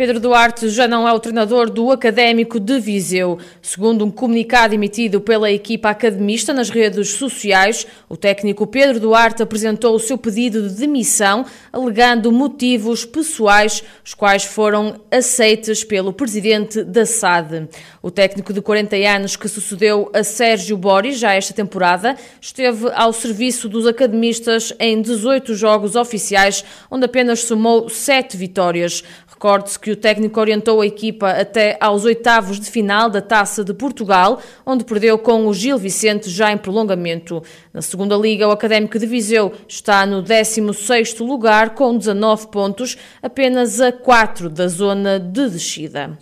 Pedro Duarte já não é o treinador do Académico de Viseu. Segundo um comunicado emitido pela equipa academista nas redes sociais, o técnico Pedro Duarte apresentou o seu pedido de demissão, alegando motivos pessoais, os quais foram aceites pelo presidente da SAD. O técnico de 40 anos que sucedeu a Sérgio Boris já esta temporada esteve ao serviço dos academistas em 18 jogos oficiais, onde apenas somou 7 vitórias. Recorde-se que o técnico orientou a equipa até aos oitavos de final da Taça de Portugal, onde perdeu com o Gil Vicente já em prolongamento. Na segunda liga, o Académico de Viseu está no 16º lugar com 19 pontos, apenas a 4 da zona de descida.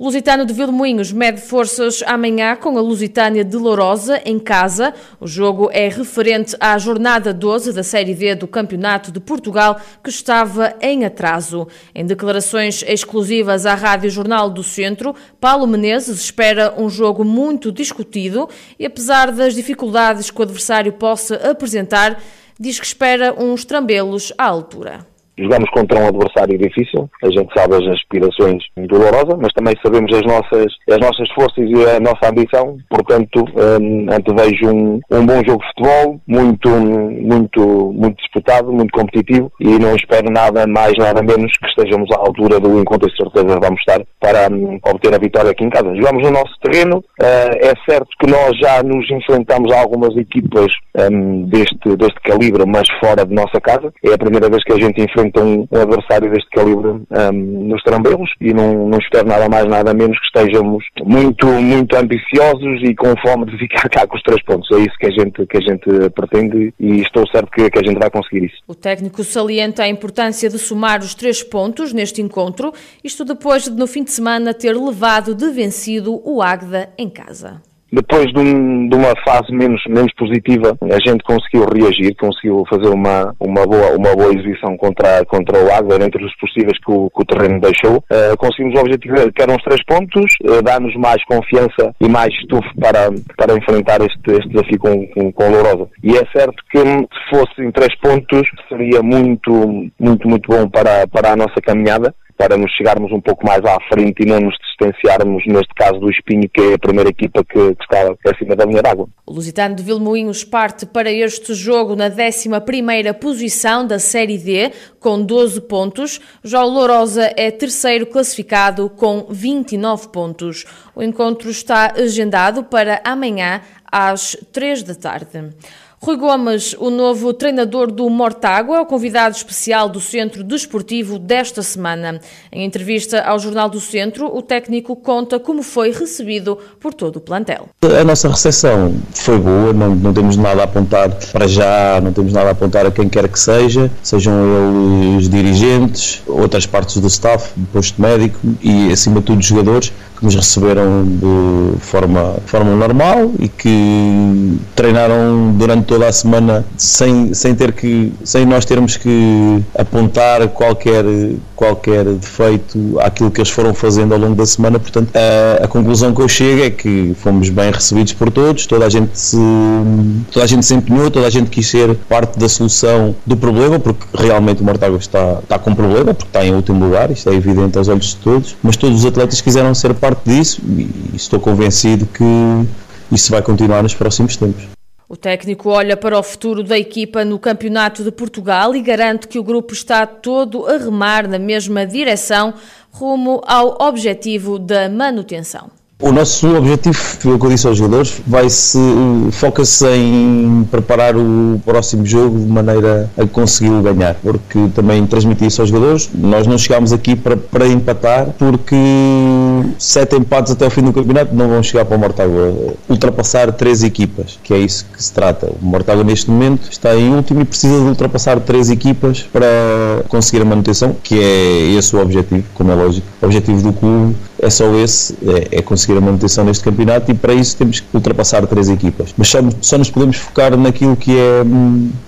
Lusitano de Vilmoinhos mede forças amanhã com a Lusitânia de Lourosa em casa. O jogo é referente à jornada 12 da Série D do Campeonato de Portugal, que estava em atraso. Em declarações exclusivas à Rádio Jornal do Centro, Paulo Menezes espera um jogo muito discutido e, apesar das dificuldades que o adversário possa apresentar, diz que espera uns trambelos à altura. Jogamos contra um adversário difícil, a gente sabe as aspirações dolorosas, mas também sabemos as nossas, as nossas forças e a nossa ambição, portanto, um, antevejo um, um bom jogo de futebol, muito, muito, muito disputado, muito competitivo e não espero nada mais, nada menos que estejamos à altura do encontro e certeza vamos estar para um, obter a vitória aqui em casa. Jogamos no nosso terreno, uh, é certo que nós já nos enfrentamos a algumas equipas um, deste, deste calibre, mas fora de nossa casa, é a primeira vez que a gente enfrenta enfrenta um, adversário deste calibre um, nos trambelos e não, não espero nada mais, nada menos que estejamos muito, muito ambiciosos e com fome de ficar cá com os três pontos. É isso que a gente, que a gente pretende e estou certo que, que a gente vai conseguir isso. O técnico salienta a importância de somar os três pontos neste encontro, isto depois de no fim de semana ter levado de vencido o Águeda em casa depois de, um, de, uma fase menos, menos positiva, a gente conseguiu reagir, conseguiu fazer uma, uma, boa, uma boa exibição contra, contra o Águeda, dentro dos possíveis que o, que o terreno deixou. Uh, conseguimos o objetivo que eram os três pontos, uh, dar-nos mais confiança e mais estufo para, para enfrentar este, este desafio com, com, com Lourosa. E é certo que se fossem três pontos, seria muito, muito, muito bom para, para a nossa caminhada para nos chegarmos um pouco mais à frente e não nos distanciarmos, neste caso, do Espinho, que é a primeira equipa que, que está acima da linha d'água. O Lusitano de Vilmoinhos parte para este jogo na 11ª posição da Série D, com 12 pontos. Já o Lourosa é terceiro classificado com 29 pontos. O encontro está agendado para amanhã às 3 da tarde. Rui Gomes, o novo treinador do Mortágua, é o convidado especial do Centro Desportivo desta semana. Em entrevista ao Jornal do Centro, o técnico conta como foi recebido por todo o plantel. A nossa recepção foi boa, não, não temos nada a apontar para já, não temos nada a apontar a quem quer que seja, sejam eles dirigentes, outras partes do staff, posto médico e, acima de tudo, os jogadores que nos receberam de forma, forma normal e que treinaram durante toda a semana sem, sem ter que sem nós termos que apontar qualquer qualquer defeito àquilo que eles foram fazendo ao longo da semana. Portanto a, a conclusão que eu chego é que fomos bem recebidos por todos. Toda a gente se toda a gente se empenhou toda a gente quis ser parte da solução do problema porque realmente o Mortágua está está com problema porque está em último lugar isto é evidente aos olhos de todos. Mas todos os atletas quiseram ser parte disso e estou convencido que isso vai continuar nos próximos tempos. O técnico olha para o futuro da equipa no Campeonato de Portugal e garante que o grupo está todo a remar na mesma direção rumo ao objetivo da manutenção. O nosso objetivo, que eu disse aos jogadores, vai-se foca-se em preparar o próximo jogo de maneira a conseguir ganhar, porque também transmiti isso aos jogadores. Nós não chegámos aqui para, para empatar, porque sete empates até o fim do campeonato não vão chegar para o Mortágua. Ultrapassar três equipas, que é isso que se trata. O Mortágua neste momento está em último e precisa de ultrapassar três equipas para conseguir a manutenção, que é esse o objetivo, como é lógico. O objetivo do clube é só esse, é, é, conseguir a manutenção neste campeonato e para isso temos que ultrapassar três equipas. Mas só, só nos podemos focar naquilo que é,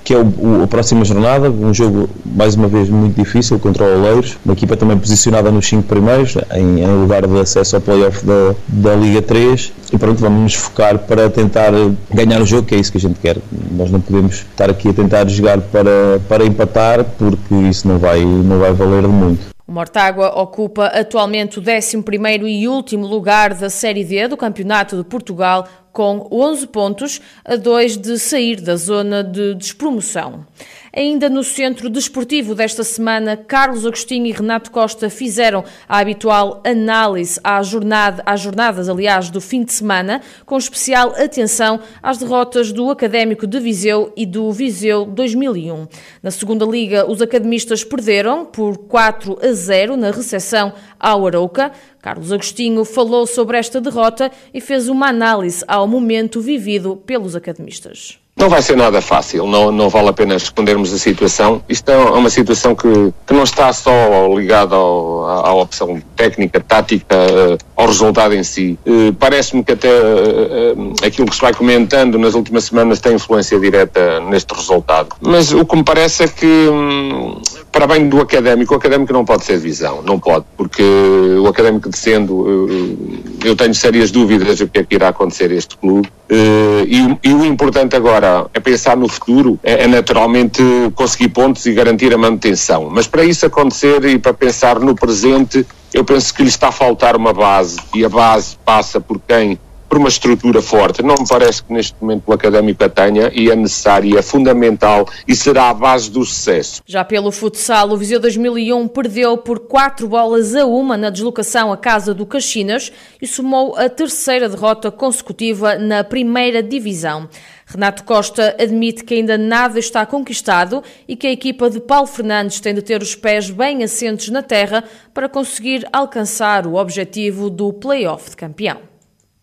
que é o, o, a próxima jornada, um jogo mais uma vez muito difícil contra o Oleiros, uma equipa também posicionada nos cinco primeiros, em, em lugar de acesso ao playoff da, da Liga 3 e pronto, vamos nos focar para tentar ganhar o jogo, que é isso que a gente quer. Nós não podemos estar aqui a tentar jogar para, para empatar, porque isso não vai, não vai valer muito. O Mortágua ocupa atualmente o 11º e último lugar da Série D do Campeonato de Portugal, com 11 pontos, a 2 de sair da zona de despromoção. Ainda no centro desportivo desta semana, Carlos Agostinho e Renato Costa fizeram a habitual análise à jornada, às jornadas, aliás, do fim de semana, com especial atenção às derrotas do Académico de Viseu e do Viseu 2001. Na segunda liga, os academistas perderam por 4 a 0 na recepção ao Arauca. Carlos Agostinho falou sobre esta derrota e fez uma análise ao momento vivido pelos academistas. Não vai ser nada fácil, não, não vale a pena escondermos a situação. Isto é uma situação que, que não está só ligada ao, à, opção técnica, tática, eh, ao resultado em si. Eh, parece-me que até eh, aquilo que se vai comentando nas últimas semanas tem influência direta neste resultado. Mas o que me parece é que hum, para bem do académico, o académico não pode ser visão, não pode, porque o académico descendo, eu tenho sérias dúvidas do que é que irá acontecer a este clube. E, e o importante agora é pensar no futuro, é, é naturalmente conseguir pontos e garantir a manutenção. Mas para isso acontecer e para pensar no presente, eu penso que lhe está a faltar uma base, e a base passa por quem por uma estrutura forte. Não me parece que neste momento o académico a tenha e é necessária, é fundamental e será a base do sucesso. Já pelo futsal, o Viseu 2001 perdeu por 4 bolas a uma na deslocação à casa do Caxinas e somou a terceira derrota consecutiva na primeira divisão. Renato Costa admite que ainda nada está conquistado e que a equipa de Paulo Fernandes tem de ter os pés bem assentes na terra para conseguir alcançar o objetivo do play-off de campeão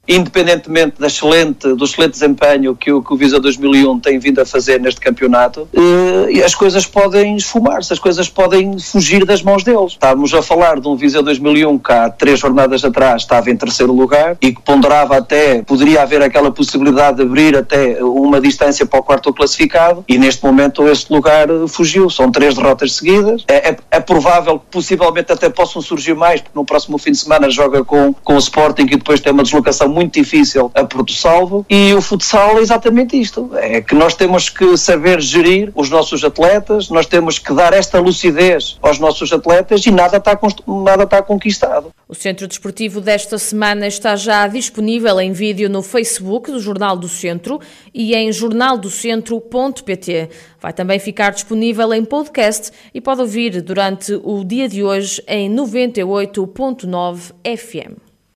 independentemente da excelente, do excelente desempenho que o, que o Visa 2001 tem vindo a fazer neste campeonato, eh, as coisas podem esfumar-se, as coisas podem fugir das mãos deles. Estávamos a falar de um Visa 2001 que há três jornadas atrás estava em terceiro lugar e que ponderava até, poderia haver aquela possibilidade de abrir até uma distância para o quarto classificado e neste momento este lugar fugiu. São três derrotas seguidas. É, é, é provável que possivelmente até possam surgir mais, porque no próximo fim de semana joga com, com o Sporting e depois tem uma deslocação muito muito difícil a Porto Salvo e o futsal é exatamente isto, é que nós temos que saber gerir os nossos atletas, nós temos que dar esta lucidez aos nossos atletas e nada está, nada está conquistado. O Centro Desportivo desta semana está já disponível em vídeo no Facebook do Jornal do Centro e em jornaldocentro.pt. Vai também ficar disponível em podcast e pode ouvir durante o dia de hoje em 98.9 FM.